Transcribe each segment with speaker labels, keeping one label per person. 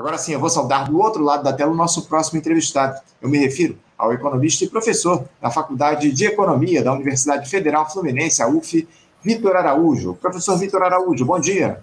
Speaker 1: Agora sim, eu vou saudar do outro lado da tela o nosso próximo entrevistado. Eu me refiro ao economista e professor da Faculdade de Economia da Universidade Federal Fluminense, a UF, Vitor Araújo. Professor Vitor Araújo, bom dia.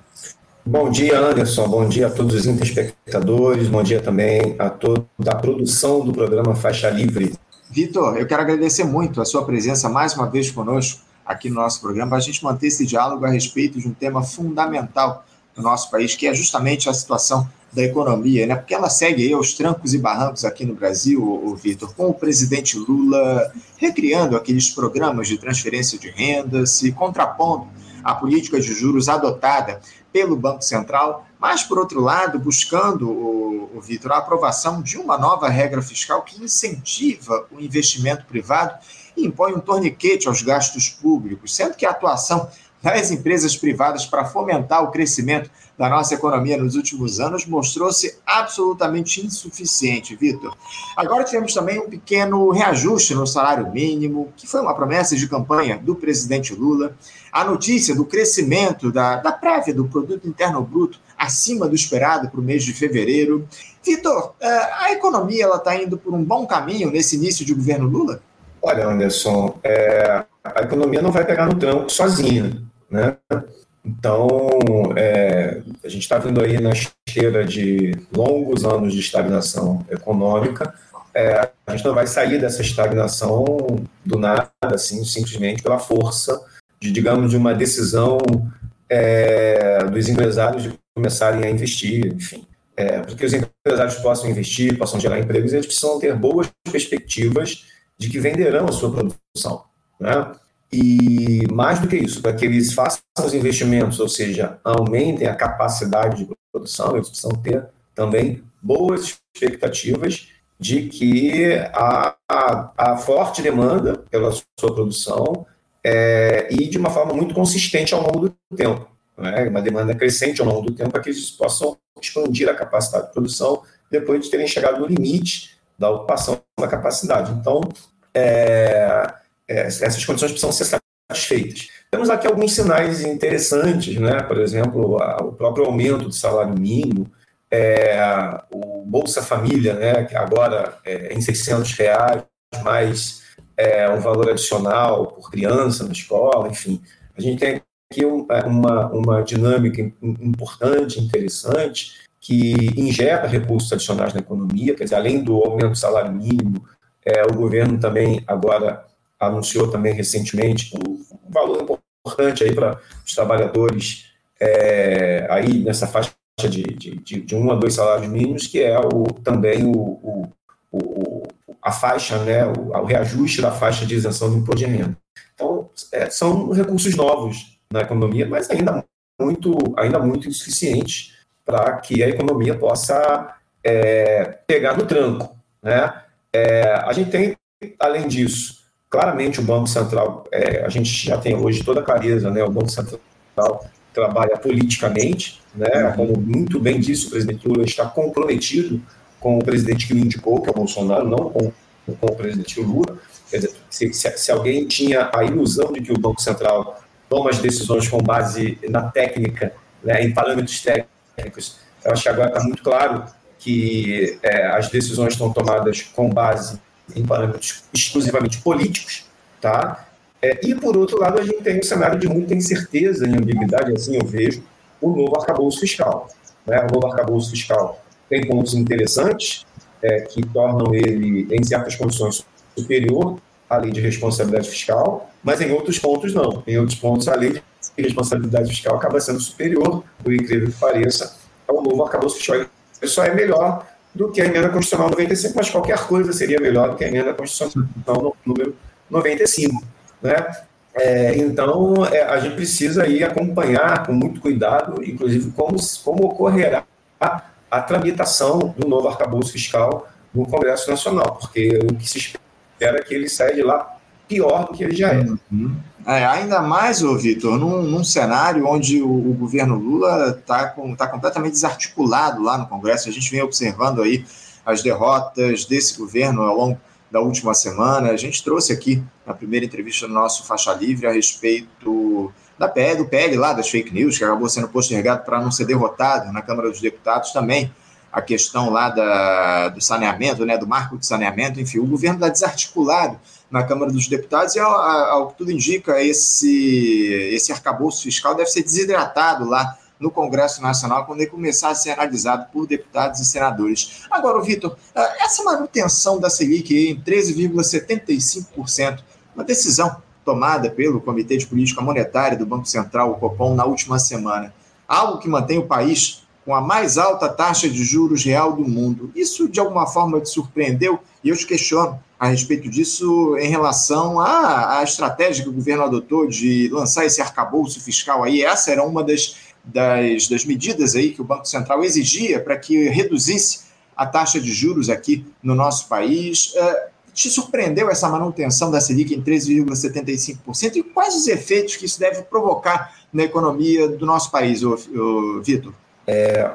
Speaker 2: Bom dia, Anderson. Bom dia a todos os telespectadores. Bom dia também a toda a produção do programa Faixa Livre.
Speaker 1: Vitor, eu quero agradecer muito a sua presença mais uma vez conosco aqui no nosso programa para a gente manter esse diálogo a respeito de um tema fundamental no nosso país, que é justamente a situação da economia, né? Porque ela segue aí trancos e barrancos aqui no Brasil, o Vitor, com o presidente Lula recriando aqueles programas de transferência de renda, se contrapondo à política de juros adotada pelo Banco Central, mas, por outro lado, buscando, o, o Vitor, a aprovação de uma nova regra fiscal que incentiva o investimento privado e impõe um torniquete aos gastos públicos, sendo que a atuação das empresas privadas para fomentar o crescimento da nossa economia nos últimos anos mostrou-se absolutamente insuficiente, Vitor. Agora tivemos também um pequeno reajuste no salário mínimo, que foi uma promessa de campanha do presidente Lula. A notícia do crescimento da, da prévia do produto interno bruto acima do esperado para o mês de fevereiro. Vitor, eh, a economia ela está indo por um bom caminho nesse início de governo Lula?
Speaker 2: Olha, Anderson, é, a economia não vai pegar no tranco sozinha, né? Então, é, a gente está vindo aí na esteira de longos anos de estagnação econômica. É, a gente não vai sair dessa estagnação do nada, assim, simplesmente pela força de, digamos, de uma decisão é, dos empresários de começarem a investir, enfim. É, para que os empresários possam investir, possam gerar empregos, eles precisam ter boas perspectivas de que venderão a sua produção. Né? E mais do que isso, para que eles façam os investimentos, ou seja, aumentem a capacidade de produção, eles precisam ter também boas expectativas de que a, a, a forte demanda pela sua produção é, e de uma forma muito consistente ao longo do tempo. Né? Uma demanda crescente ao longo do tempo para que eles possam expandir a capacidade de produção depois de terem chegado no limite da ocupação da capacidade. Então, é, essas condições precisam ser satisfeitas. Temos aqui alguns sinais interessantes, né? por exemplo, o próprio aumento do salário mínimo, é, o Bolsa Família, né? que agora é em 600 reais, mais é, um valor adicional por criança na escola, enfim. A gente tem aqui é, uma, uma dinâmica importante, interessante, que injeta recursos adicionais na economia, quer dizer, além do aumento do salário mínimo, é, o governo também agora anunciou também recentemente um valor importante aí para os trabalhadores é, aí nessa faixa de, de, de, um a dois salários mínimos, que é o, também o, o, o a faixa, né, o, o, reajuste da faixa de isenção do imposto de renda. Então, é, são recursos novos na economia, mas ainda muito, ainda muito insuficientes para que a economia possa é, pegar no tranco. Né? É, a gente tem, além disso, Claramente, o Banco Central, é, a gente já tem hoje toda a clareza, né? O Banco Central trabalha politicamente, né? Uhum. Como muito bem disse o presidente Lula, está comprometido com o presidente que o indicou, que é o Bolsonaro, não com, com o presidente Lula. Quer dizer, se, se, se, alguém tinha a ilusão de que o Banco Central toma as decisões com base na técnica, né, em parâmetros técnicos, eu acho que agora está muito claro que é, as decisões estão tomadas com base em parâmetros exclusivamente políticos, tá? É, e, por outro lado, a gente tem um cenário de muita incerteza e ambiguidade, assim eu vejo, o novo arcabouço fiscal. Né? O novo arcabouço fiscal tem pontos interessantes é, que tornam ele, em certas condições, superior à lei de responsabilidade fiscal, mas em outros pontos não. Em outros pontos, a lei de responsabilidade fiscal acaba sendo superior, por incrível que pareça, ao novo arcabouço fiscal. Isso só é melhor do que a emenda constitucional 95, mas qualquer coisa seria melhor do que a emenda constitucional número 95. Né? É, então, é, a gente precisa aí acompanhar com muito cuidado, inclusive, como, como ocorrerá a, a tramitação do novo arcabouço fiscal no Congresso Nacional, porque o que se espera é que ele saia de lá pior do que ele já é. Uhum.
Speaker 1: É, ainda mais, ô Vitor, num, num, cenário onde o, o governo Lula está tá completamente desarticulado lá no Congresso. A gente vem observando aí as derrotas desse governo ao longo da última semana. A gente trouxe aqui na primeira entrevista do nosso Faixa Livre a respeito da PL, do PL lá, das fake news, que acabou sendo postergado para não ser derrotado na Câmara dos Deputados também. A questão lá da, do saneamento, né, do marco de saneamento, enfim, o governo está desarticulado na Câmara dos Deputados e, ao, ao que tudo indica, esse, esse arcabouço fiscal deve ser desidratado lá no Congresso Nacional quando ele começar a ser analisado por deputados e senadores. Agora, Vitor, eh, essa manutenção da Selic em 13,75%, uma decisão tomada pelo Comitê de Política Monetária do Banco Central, o Copom, na última semana, algo que mantém o país com a mais alta taxa de juros real do mundo. Isso, de alguma forma, te surpreendeu? E eu te questiono a respeito disso em relação à, à estratégia que o governo adotou de lançar esse arcabouço fiscal aí. Essa era uma das, das, das medidas aí que o Banco Central exigia para que reduzisse a taxa de juros aqui no nosso país. Uh, te surpreendeu essa manutenção da Selic em 3,75%? E quais os efeitos que isso deve provocar na economia do nosso país, Vitor?
Speaker 2: É,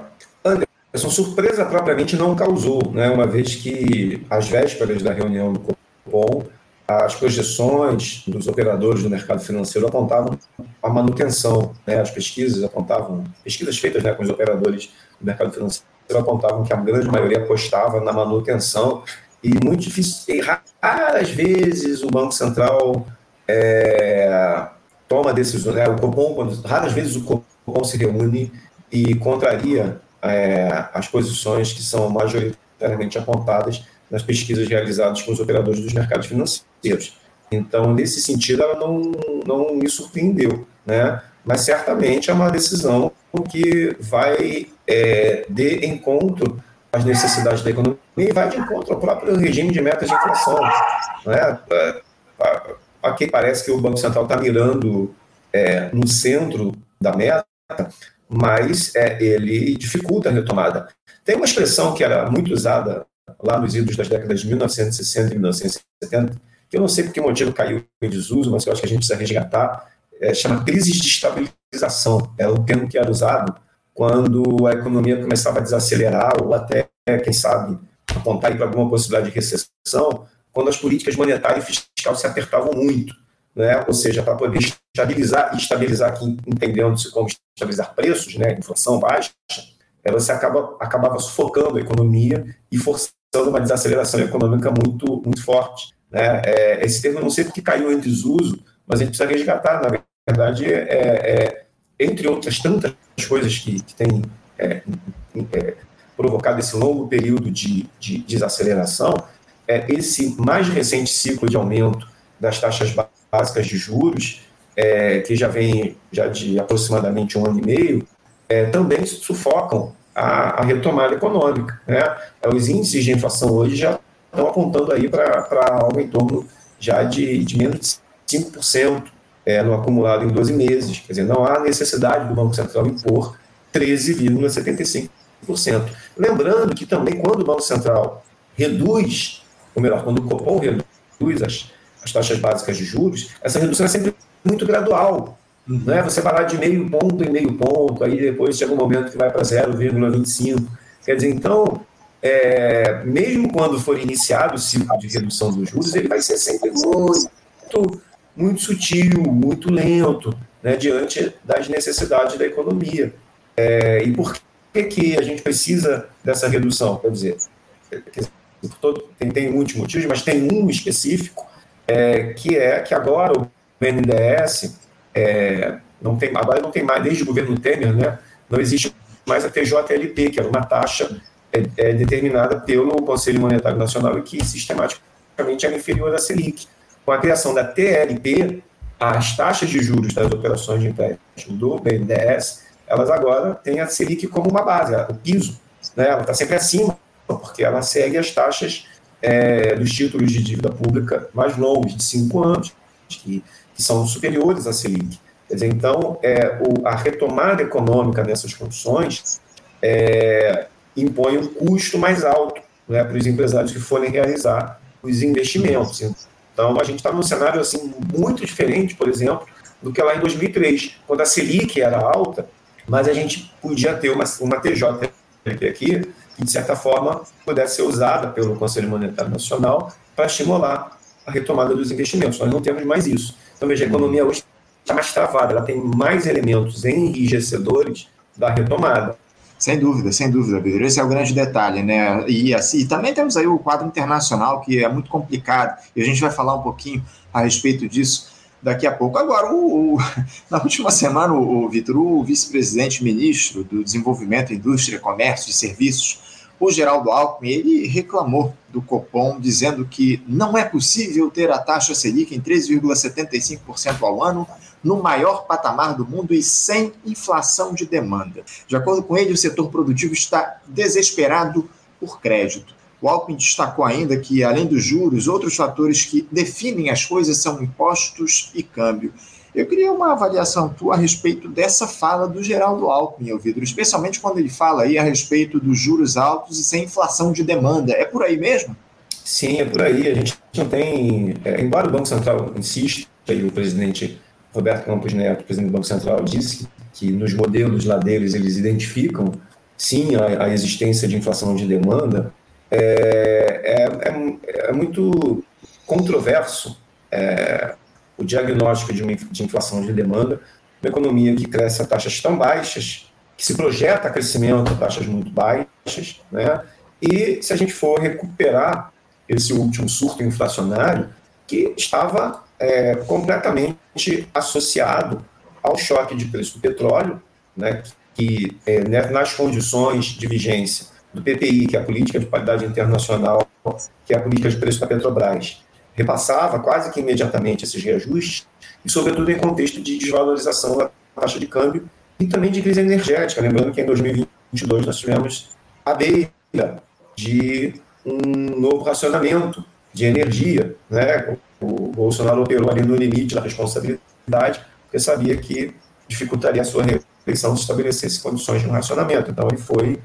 Speaker 2: Anderson, surpresa propriamente não causou, né? uma vez que, às vésperas da reunião do Copom, as projeções dos operadores do mercado financeiro apontavam a manutenção, né? as pesquisas apontavam, pesquisas feitas né, com os operadores do mercado financeiro apontavam que a grande maioria apostava na manutenção e muito difícil, raras vezes o Banco Central é, toma decisões, né? o Copom, raras vezes o Copom se reúne e contraria é, as posições que são majoritariamente apontadas nas pesquisas realizadas com os operadores dos mercados financeiros. Então, nesse sentido, ela não, não me surpreendeu, né? mas certamente é uma decisão que vai é, de encontro às necessidades da economia e vai de encontro ao próprio regime de metas de inflação. Né? Aqui parece que o Banco Central está mirando é, no centro da meta, mas é, ele dificulta a retomada. Tem uma expressão que era muito usada lá nos idos das décadas de 1960 e 1970, que eu não sei por que motivo caiu em desuso, mas eu acho que a gente precisa resgatar, é, chama crise de estabilização. É um termo que era usado quando a economia começava a desacelerar ou até, quem sabe, apontar para alguma possibilidade de recessão, quando as políticas monetárias e fiscais se apertavam muito né? ou seja, para poder estabilizar, estabilizar aqui, entendendo-se como estabilizar preços, né? inflação baixa, você acaba, acabava sufocando a economia e forçando uma desaceleração econômica muito, muito forte. Né? É, esse termo não sei porque caiu em desuso, mas a gente precisa resgatar. Na verdade, é, é entre outras tantas coisas que, que têm é, é, provocado esse longo período de, de desaceleração, é esse mais recente ciclo de aumento das taxas básicas de juros, é, que já vem já de aproximadamente um ano e meio, é, também sufocam a, a, retomada econômica. Né? Os índices de inflação hoje já estão apontando aí para algo em torno já de, de menos de 5% é, no acumulado em 12 meses. Quer dizer, não há necessidade do Banco Central impor 13,75%. Lembrando que também quando o Banco Central reduz, ou melhor, quando o Copom reduz as, as taxas básicas de juros, essa redução é sempre muito gradual. Uhum. Não é você vai lá de meio ponto em meio ponto, aí depois chega um momento que vai para 0,25. Quer dizer, então, é, mesmo quando for iniciado o ciclo de redução dos juros, ele vai ser sempre muito, muito sutil, muito lento, né, diante das necessidades da economia. É, e por que, que a gente precisa dessa redução? Quer dizer, tem, tem muitos motivos, mas tem um específico é, que é que agora o BNDES é, não tem, agora não tem mais, desde o governo Temer, né, não existe mais a TJLP, que era uma taxa é, é, determinada pelo Conselho Monetário Nacional e que sistematicamente era inferior à Selic. Com a criação da TLP, as taxas de juros das operações de empréstimo do BNDES, elas agora têm a Selic como uma base, o piso. Né? Ela está sempre acima, porque ela segue as taxas é, dos títulos de dívida pública mais longos, de cinco anos, que, que são superiores à Selic. Quer dizer, então, é, o, a retomada econômica nessas condições é, impõe um custo mais alto né, para os empresários que forem realizar os investimentos. Então, a gente está num cenário assim, muito diferente, por exemplo, do que lá em 2003, quando a Selic era alta, mas a gente podia ter uma, uma TJ aqui de certa forma, pudesse ser usada pelo Conselho Monetário Nacional para estimular a retomada dos investimentos. Nós não temos mais isso. Então, veja, a economia hoje está mais travada, ela tem mais elementos enrijecedores da retomada.
Speaker 1: Sem dúvida, sem dúvida, Pedro. Esse é o grande detalhe, né? E, assim, e também temos aí o quadro internacional, que é muito complicado, e a gente vai falar um pouquinho a respeito disso daqui a pouco. Agora, o, o, na última semana, o, o Vitor, o vice-presidente ministro do Desenvolvimento, Indústria, Comércio e Serviços, o Geraldo Alckmin, ele reclamou do Copom, dizendo que não é possível ter a taxa Selic em 3,75% ao ano, no maior patamar do mundo e sem inflação de demanda. De acordo com ele, o setor produtivo está desesperado por crédito. O Alckmin destacou ainda que, além dos juros, outros fatores que definem as coisas são impostos e câmbio. Eu queria uma avaliação tua a respeito dessa fala do Geraldo Alckmin, Vidro, especialmente quando ele fala aí a respeito dos juros altos e sem inflação de demanda. É por aí mesmo?
Speaker 2: Sim, é por aí. A gente não tem. É, embora o Banco Central insista, e o presidente Roberto Campos Neto, presidente do Banco Central, disse que nos modelos lá deles eles identificam sim a, a existência de inflação de demanda, é, é, é, é muito controverso é, o diagnóstico de, uma, de inflação de demanda, uma economia que cresce a taxas tão baixas, que se projeta crescimento a taxas muito baixas, né? e se a gente for recuperar esse último surto inflacionário, que estava é, completamente associado ao choque de preço do petróleo, né, que é, nas condições de vigência do PPI, que é a Política de Qualidade Internacional, que é a política de preço da Petrobras, repassava quase que imediatamente esses reajustes, e sobretudo em contexto de desvalorização da taxa de câmbio e também de crise energética. Lembrando que em 2022 nós tivemos a beira de um novo racionamento de energia, né, o Bolsonaro operou ali no limite da responsabilidade, porque sabia que dificultaria a sua reeleição se estabelecesse condições de um racionamento. Então, ele foi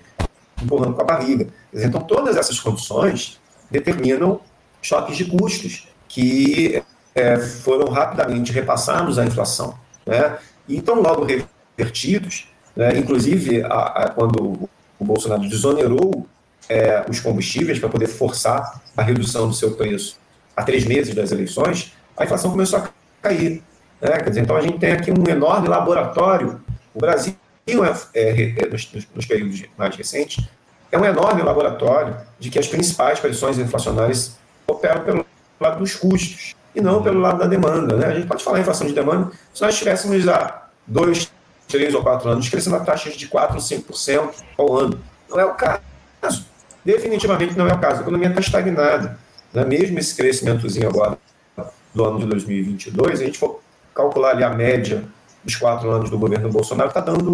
Speaker 2: empurrando com a barriga. Então, todas essas condições determinam choques de custos que é, foram rapidamente repassados à inflação. Né? E estão logo revertidos, né? inclusive a, a, quando o Bolsonaro desonerou é, os combustíveis para poder forçar a redução do seu preço há três meses das eleições, a inflação começou a cair. Né? Dizer, então a gente tem aqui um enorme laboratório. O Brasil, é, é, é nos, nos, períodos mais recentes, é um enorme laboratório de que as principais pressões inflacionárias operam pelo lado dos custos e não pelo lado da demanda. Né? A gente pode falar em inflação de demanda se nós estivéssemos há dois, três ou quatro anos crescendo a taxas de 4% ou 5% ao ano. Não é o caso. Definitivamente não é o caso. A economia está estagnada. Né? Mesmo esse crescimentozinho agora do ano de 2022, a gente for calcular ali a média dos quatro anos do governo Bolsonaro, está dando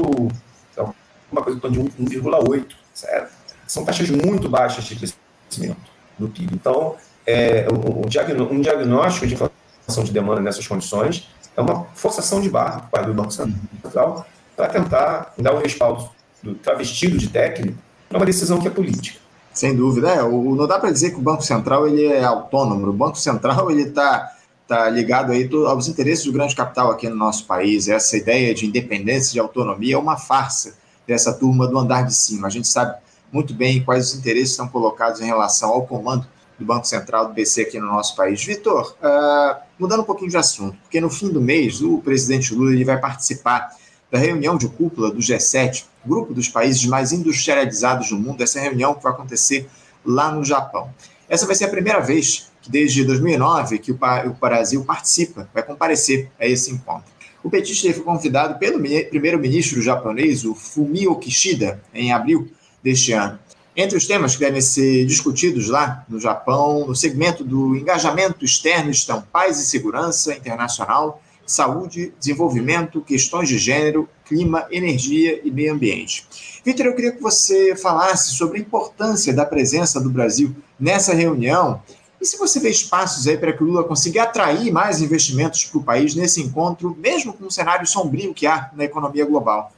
Speaker 2: uma coisa de 1,8, certo? São taxas muito baixas de crescimento do PIB. Então, é, um, diagnóstico de inflação de demanda nessas condições é uma forçação de barra parte do Banco Central para tentar dar um respaldo do travestido de técnico para uma decisão que é política.
Speaker 1: Sem dúvida. É, o, não dá para dizer que o Banco Central ele é autônomo. O Banco Central ele está tá ligado aí aos interesses do grande capital aqui no nosso país. Essa ideia de independência, de autonomia é uma farsa dessa turma do andar de cima. A gente sabe muito bem quais os interesses estão colocados em relação ao comando do Banco Central do BC aqui no nosso país. Vitor, uh, mudando um pouquinho de assunto, porque no fim do mês o presidente Lula ele vai participar da reunião de cúpula do G7, grupo dos países mais industrializados do mundo, essa reunião que vai acontecer lá no Japão. Essa vai ser a primeira vez desde 2009, que o, Brasil participa, vai comparecer a esse encontro. O petista foi convidado pelo primeiro-ministro japonês, o Fumio Kishida, em abril deste ano. Entre os temas que devem ser discutidos lá no Japão, no segmento do engajamento externo estão paz e segurança internacional, saúde, desenvolvimento, questões de gênero, clima, energia e meio ambiente. Vitor, eu queria que você falasse sobre a importância da presença do Brasil nessa reunião e se você vê espaços aí para que o Lula consiga atrair mais investimentos para o país nesse encontro, mesmo com o cenário sombrio que há na economia global.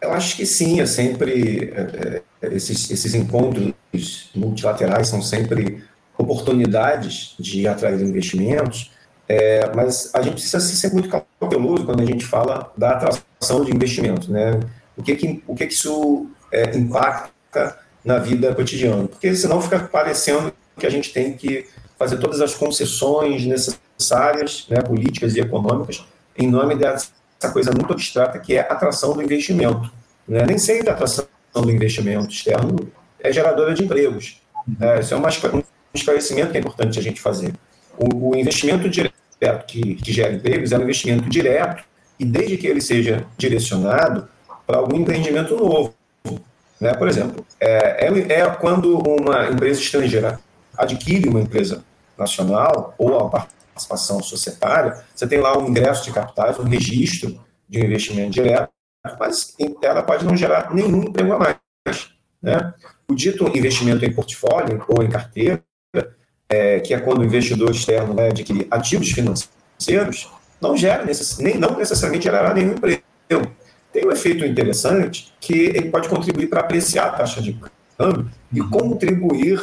Speaker 2: Eu acho que sim, é sempre é, é esses, esses encontros multilaterais são sempre oportunidades de atrair investimentos é, mas a gente precisa ser muito cauteloso quando a gente fala da atração de investimentos, né? O que que, o que, que isso é, impacta na vida cotidiana? Porque senão fica parecendo que a gente tem que fazer todas as concessões necessárias, né, políticas e econômicas, em nome dessa coisa muito abstrata que é a atração do investimento. Né? Nem sempre a atração do investimento externo é geradora de empregos. É, isso é um esclarecimento que é importante a gente fazer. O, o investimento direto que, que gera empregos é um investimento direto e desde que ele seja direcionado para algum empreendimento novo. Né? Por exemplo, é, é, é, quando uma empresa estrangeira adquire uma empresa nacional ou a participação societária, você tem lá um ingresso de capitais, um registro de um investimento direto, mas ela pode não gerar nenhum emprego a mais. Né? O dito investimento em portfólio ou em carteira, é, que é quando o investidor externo vai adquirir ativos financeiros, não gera nem, não necessariamente gerará nenhum emprego. Tem um efeito interessante que ele pode contribuir para apreciar a taxa de câmbio e contribuir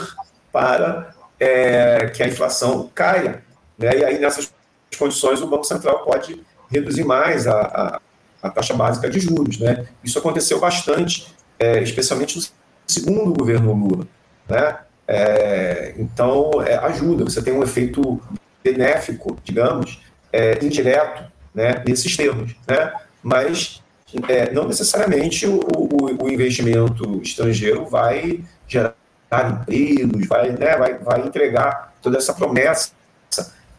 Speaker 2: para é, que a inflação caia. Né? E aí, nessas condições, o Banco Central pode reduzir mais a, a, a taxa básica de juros. Né? Isso aconteceu bastante, é, especialmente no segundo governo Lula. Né? É, então, é, ajuda, você tem um efeito benéfico, digamos, é, indireto né, nesses termos. Né? Mas é, não necessariamente o, o, o, investimento estrangeiro vai gerar empregos, vai, né, vai, vai entregar toda essa promessa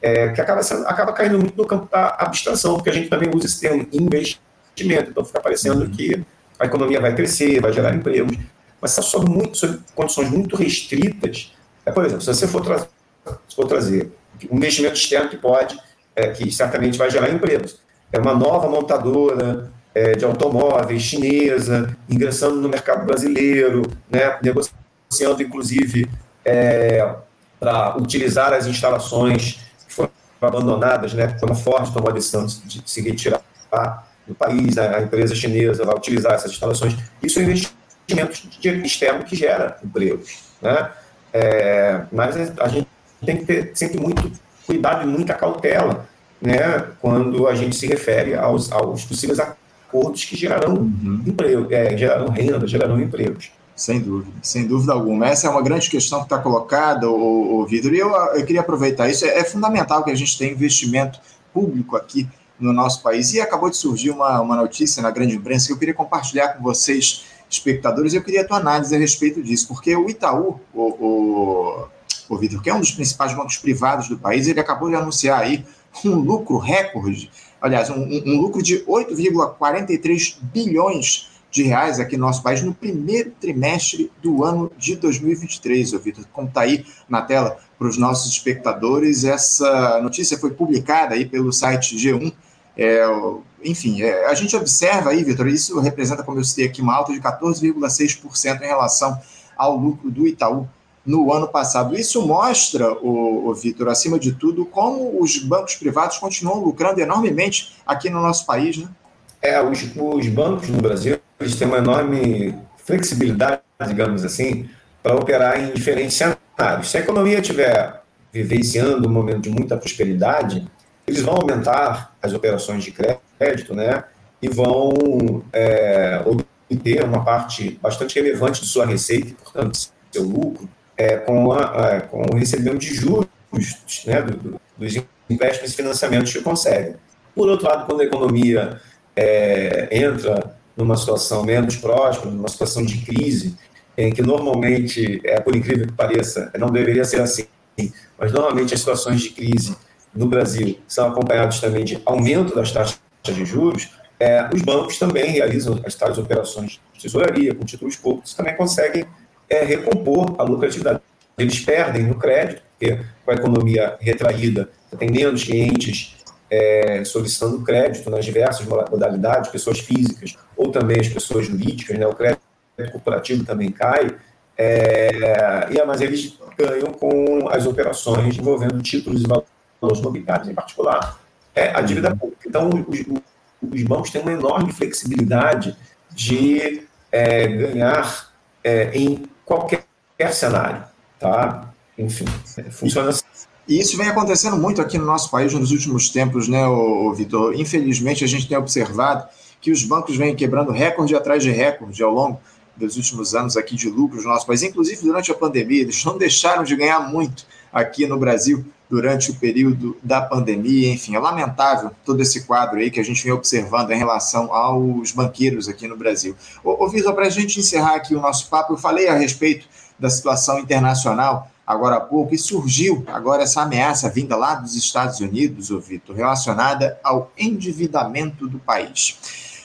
Speaker 2: é, que acaba, sendo, acaba caindo muito no campo da abstração, porque a gente também usa esse termo investimento, então fica parecendo uhum. que a economia vai crescer, vai gerar empregos, mas está sob, muito, sob condições muito restritas. É, por exemplo, se você for, tra se for trazer um investimento externo que pode, é, que certamente vai gerar empregos, é uma nova montadora é, de automóveis chinesa, ingressando no mercado brasileiro, né, negociando, inclusive, é, para utilizar as instalações que foram abandonadas, né, quando a Ford tomou a decisão de se retirar do país, a empresa chinesa vai utilizar essas instalações. Isso é investimento externo que gera empregos. Né? É, mas a gente tem que ter sempre muito cuidado e muita cautela né, quando a gente se refere aos, aos possíveis acordos que gerarão uhum. emprego, é, gerarão renda, gerarão empregos.
Speaker 1: Sem dúvida, sem dúvida alguma. Essa é uma grande questão que está colocada, o, o Vitor, e eu, eu queria aproveitar isso. É, é, fundamental que a gente tenha investimento público aqui no nosso país. E acabou de surgir uma, uma notícia na grande imprensa que eu queria compartilhar com vocês, espectadores, e eu queria a tua análise a respeito disso, porque o Itaú, o, o, o Vitor, que é um dos principais bancos privados do país, ele acabou de anunciar aí um lucro recorde, aliás, um, um lucro de 8,43 bilhões de reais aqui no nosso país no primeiro trimestre do ano de 2023, ô Vitor. Como está aí na tela para os nossos espectadores, essa notícia foi publicada aí pelo site G1. É, enfim, é, a gente observa aí, Vitor, isso representa, como eu citei aqui, uma alta de 14,6% em relação ao lucro do Itaú no ano passado. Isso mostra, o, o Vitor, acima de tudo, como os bancos privados continuam lucrando enormemente aqui no nosso país, né?
Speaker 2: É, os, os bancos no Brasil eles têm uma enorme flexibilidade, digamos assim, para operar em diferentes cenários. Se a economia estiver vivenciando um momento de muita prosperidade, eles vão aumentar as operações de crédito, né? E vão é, obter uma parte bastante relevante de sua receita, e, portanto, seu lucro, é, com, a, a, com o recebimento de juros né, do, do, dos empréstimos e financiamentos que conseguem. Por outro lado, quando a economia é, entra numa situação menos próxima, numa situação de crise, em que normalmente, é, por incrível que pareça, não deveria ser assim, mas normalmente as situações de crise no Brasil são acompanhadas também de aumento das taxas de juros, é, os bancos também realizam as tais operações de tesouraria com títulos públicos, também conseguem é, recompor a lucratividade. Eles perdem no crédito, porque com a economia retraída, tem menos clientes é, solicitando crédito nas diversas modalidades, pessoas físicas ou também as pessoas jurídicas, né? o crédito corporativo também cai, é, e, mas eles ganham com as operações envolvendo títulos e valores imobiliários, em particular é, a dívida pública. Então, os, os bancos têm uma enorme flexibilidade de é, ganhar é, em qualquer cenário. Tá? Enfim, funciona assim.
Speaker 1: E isso vem acontecendo muito aqui no nosso país nos últimos tempos, né, Vitor? Infelizmente, a gente tem observado que os bancos vêm quebrando recorde atrás de recorde ao longo dos últimos anos aqui de lucros no nosso país, inclusive durante a pandemia, eles não deixaram de ganhar muito aqui no Brasil durante o período da pandemia. Enfim, é lamentável todo esse quadro aí que a gente vem observando em relação aos banqueiros aqui no Brasil. Ô, ô Vitor, para a gente encerrar aqui o nosso papo, eu falei a respeito da situação internacional agora há pouco, e surgiu agora essa ameaça vinda lá dos Estados Unidos, ô Vitor, relacionada ao endividamento do país.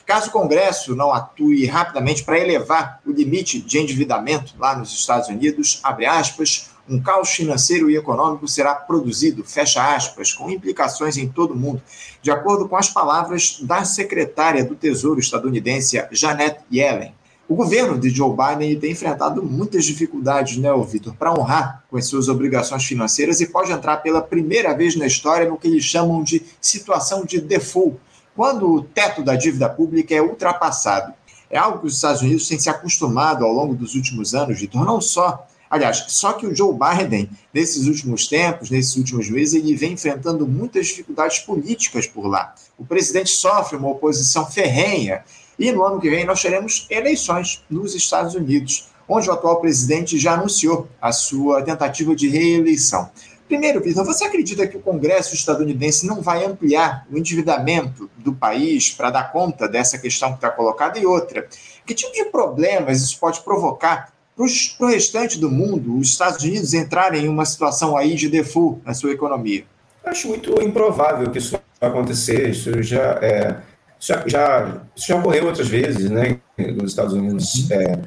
Speaker 1: Caso o Congresso não atue rapidamente para elevar o limite de endividamento lá nos Estados Unidos, abre aspas, um caos financeiro e econômico será produzido, fecha aspas, com implicações em todo o mundo, de acordo com as palavras da secretária do Tesouro estadunidense, Janet Yellen. O governo de Joe Biden tem enfrentado muitas dificuldades, né, Vitor, para honrar com as suas obrigações financeiras e pode entrar pela primeira vez na história no que eles chamam de situação de default, quando o teto da dívida pública é ultrapassado. É algo que os Estados Unidos têm se acostumado ao longo dos últimos anos, Vitor, não só. Aliás, só que o Joe Biden, nesses últimos tempos, nesses últimos meses, ele vem enfrentando muitas dificuldades políticas por lá. O presidente sofre uma oposição ferrenha e no ano que vem nós teremos eleições nos Estados Unidos, onde o atual presidente já anunciou a sua tentativa de reeleição. Primeiro, Vitor, você acredita que o Congresso estadunidense não vai ampliar o endividamento do país para dar conta dessa questão que está colocada? E outra, que tipo de problemas isso pode provocar para o restante do mundo, os Estados Unidos entrarem em uma situação aí de default na sua economia?
Speaker 2: Acho muito improvável que isso vai acontecer. Isso já é, já, já, isso já ocorreu outras vezes, né? Nos Estados Unidos é,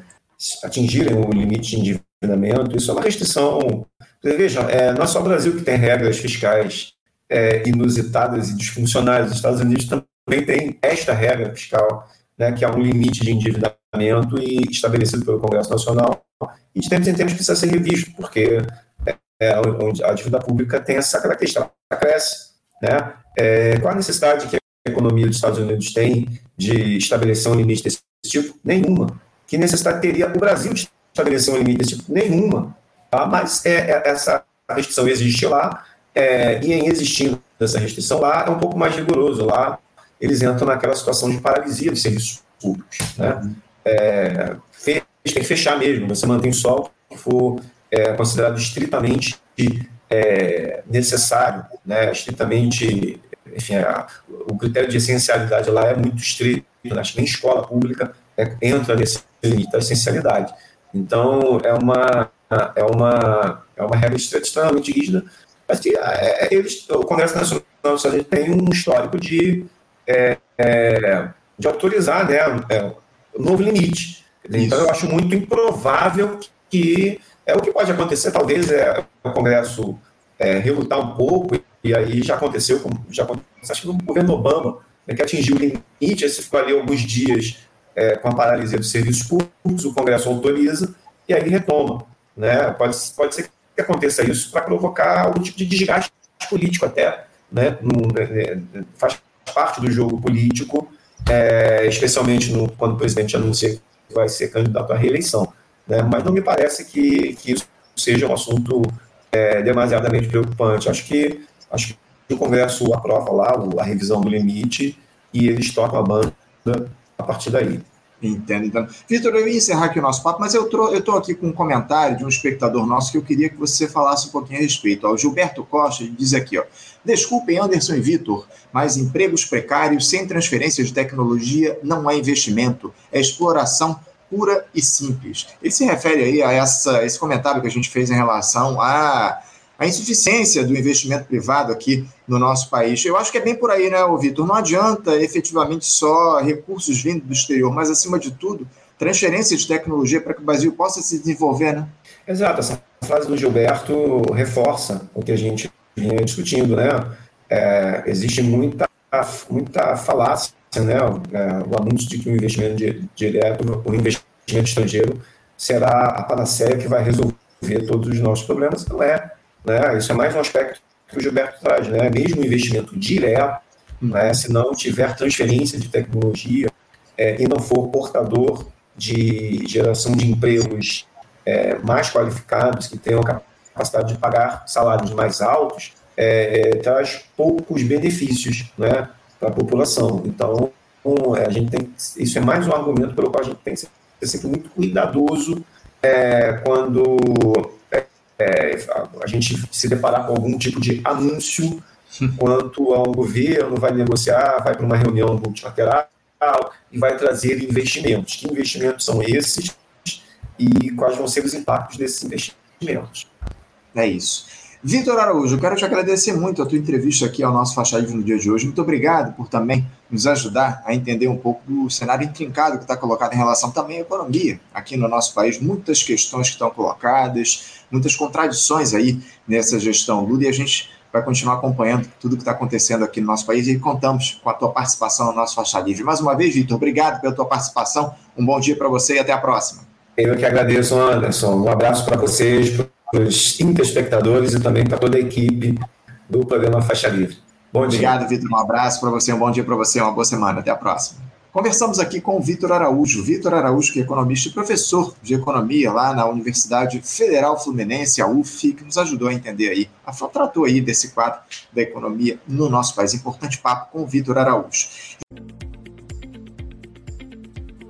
Speaker 2: atingirem o limite de endividamento. Isso é uma restrição. Veja, é, não é só o Brasil que tem regras fiscais é, inusitadas e disfuncionais. Os Estados Unidos também tem esta regra fiscal, né, que é um limite de endividamento e estabelecido pelo Congresso Nacional. E de tempos em tempos precisa ser revisto, porque é, é a dívida pública tem essa característica, ela cresce. Né? É, qual a necessidade que economia dos Estados Unidos tem de estabelecer um limite desse tipo? Nenhuma. Que necessidade teria o Brasil de estabelecer um limite desse tipo? Nenhuma. Tá? Mas é, é, essa restrição existe lá, é, e em existindo essa restrição lá, é um pouco mais rigoroso. Lá, eles entram naquela situação de paralisia dos serviços públicos. Né? É, tem que fechar mesmo, você mantém só o que for é, considerado estritamente é, necessário, né? estritamente enfim, a, o critério de essencialidade lá é muito estrito, né? acho que nem escola pública é, entra nesse limite da essencialidade. Então, é uma, é uma, é uma regra extremamente rígida, mas que é, é, eles, o Congresso Nacional dos Estados Unidos tem um histórico de, é, é, de autorizar né, é, um novo limite. Então, eu acho muito improvável que é o que pode acontecer, talvez é o Congresso é, relutar um pouco e aí já aconteceu, já aconteceu, acho que no governo Obama, né, que atingiu o limite, aí você ficou ali alguns dias é, com a paralisia dos serviços públicos, o Congresso autoriza, e aí retoma. Né? Pode, pode ser que aconteça isso para provocar algum tipo de desgaste político até, né? né, né faz parte do jogo político, é, especialmente no, quando o presidente anuncia que vai ser candidato à reeleição. Né? Mas não me parece que, que isso seja um assunto é, demasiadamente preocupante. Acho que Acho que o Congresso aprova lá a revisão do limite e eles tocam a banda a partir daí.
Speaker 1: Entendo, então. Vitor, eu ia encerrar aqui o nosso papo, mas eu estou aqui com um comentário de um espectador nosso que eu queria que você falasse um pouquinho a respeito. O Gilberto Costa diz aqui, ó, desculpem Anderson e Vitor, mas empregos precários sem transferência de tecnologia não é investimento, é exploração pura e simples. Ele se refere aí a essa, esse comentário que a gente fez em relação a a insuficiência do investimento privado aqui no nosso país. Eu acho que é bem por aí, né, Vitor? Não adianta efetivamente só recursos vindo do exterior, mas, acima de tudo, transferência de tecnologia para que o Brasil possa se desenvolver, né?
Speaker 2: Exato. Essa frase do Gilberto reforça o que a gente vinha discutindo, né? É, existe muita, muita falácia, né? É, o anúncio de que o investimento direto, o investimento estrangeiro será a panaceia que vai resolver todos os nossos problemas. Não é né? Isso é mais um aspecto que o Gilberto traz. Né? Mesmo investimento direto, né? se não tiver transferência de tecnologia é, e não for portador de geração de empregos é, mais qualificados, que tenham capacidade de pagar salários mais altos, é, é traz poucos benefícios né, para a população. Então, é, a gente tem, isso é mais um argumento pelo qual a gente tem que ser sempre muito cuidadoso é, quando é, a gente se deparar com algum tipo de anúncio quanto a um governo vai negociar, vai para uma reunião multilateral e vai trazer investimentos. Que investimentos são esses e quais vão ser os impactos desses investimentos?
Speaker 1: É isso. Vitor Araújo, eu quero te agradecer muito a tua entrevista aqui ao nosso Livre no dia de hoje. Muito obrigado por também nos ajudar a entender um pouco do cenário intrincado que está colocado em relação também à economia aqui no nosso país. Muitas questões que estão colocadas, muitas contradições aí nessa gestão Lula e a gente vai continuar acompanhando tudo que está acontecendo aqui no nosso país e contamos com a tua participação no nosso Faixa Livre. Mais uma vez, Vitor, obrigado pela tua participação. Um bom dia para você e até a próxima.
Speaker 2: Eu que agradeço, Anderson. Um abraço para vocês, para os espectadores e também para toda a equipe do programa Faixa Livre.
Speaker 1: Bom Obrigado. Vitor. Um abraço para você, um bom dia para você, uma boa semana. Até a próxima. Conversamos aqui com o Vitor Araújo. Vitor Araújo, que é economista e professor de economia lá na Universidade Federal Fluminense, a UF, que nos ajudou a entender aí, a, tratou aí desse quadro da economia no nosso país. Importante papo com o Vitor Araújo.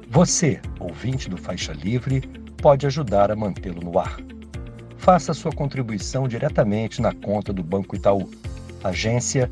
Speaker 3: Você, ouvinte do Faixa Livre, pode ajudar a mantê-lo no ar faça sua contribuição diretamente na conta do Banco Itaú, agência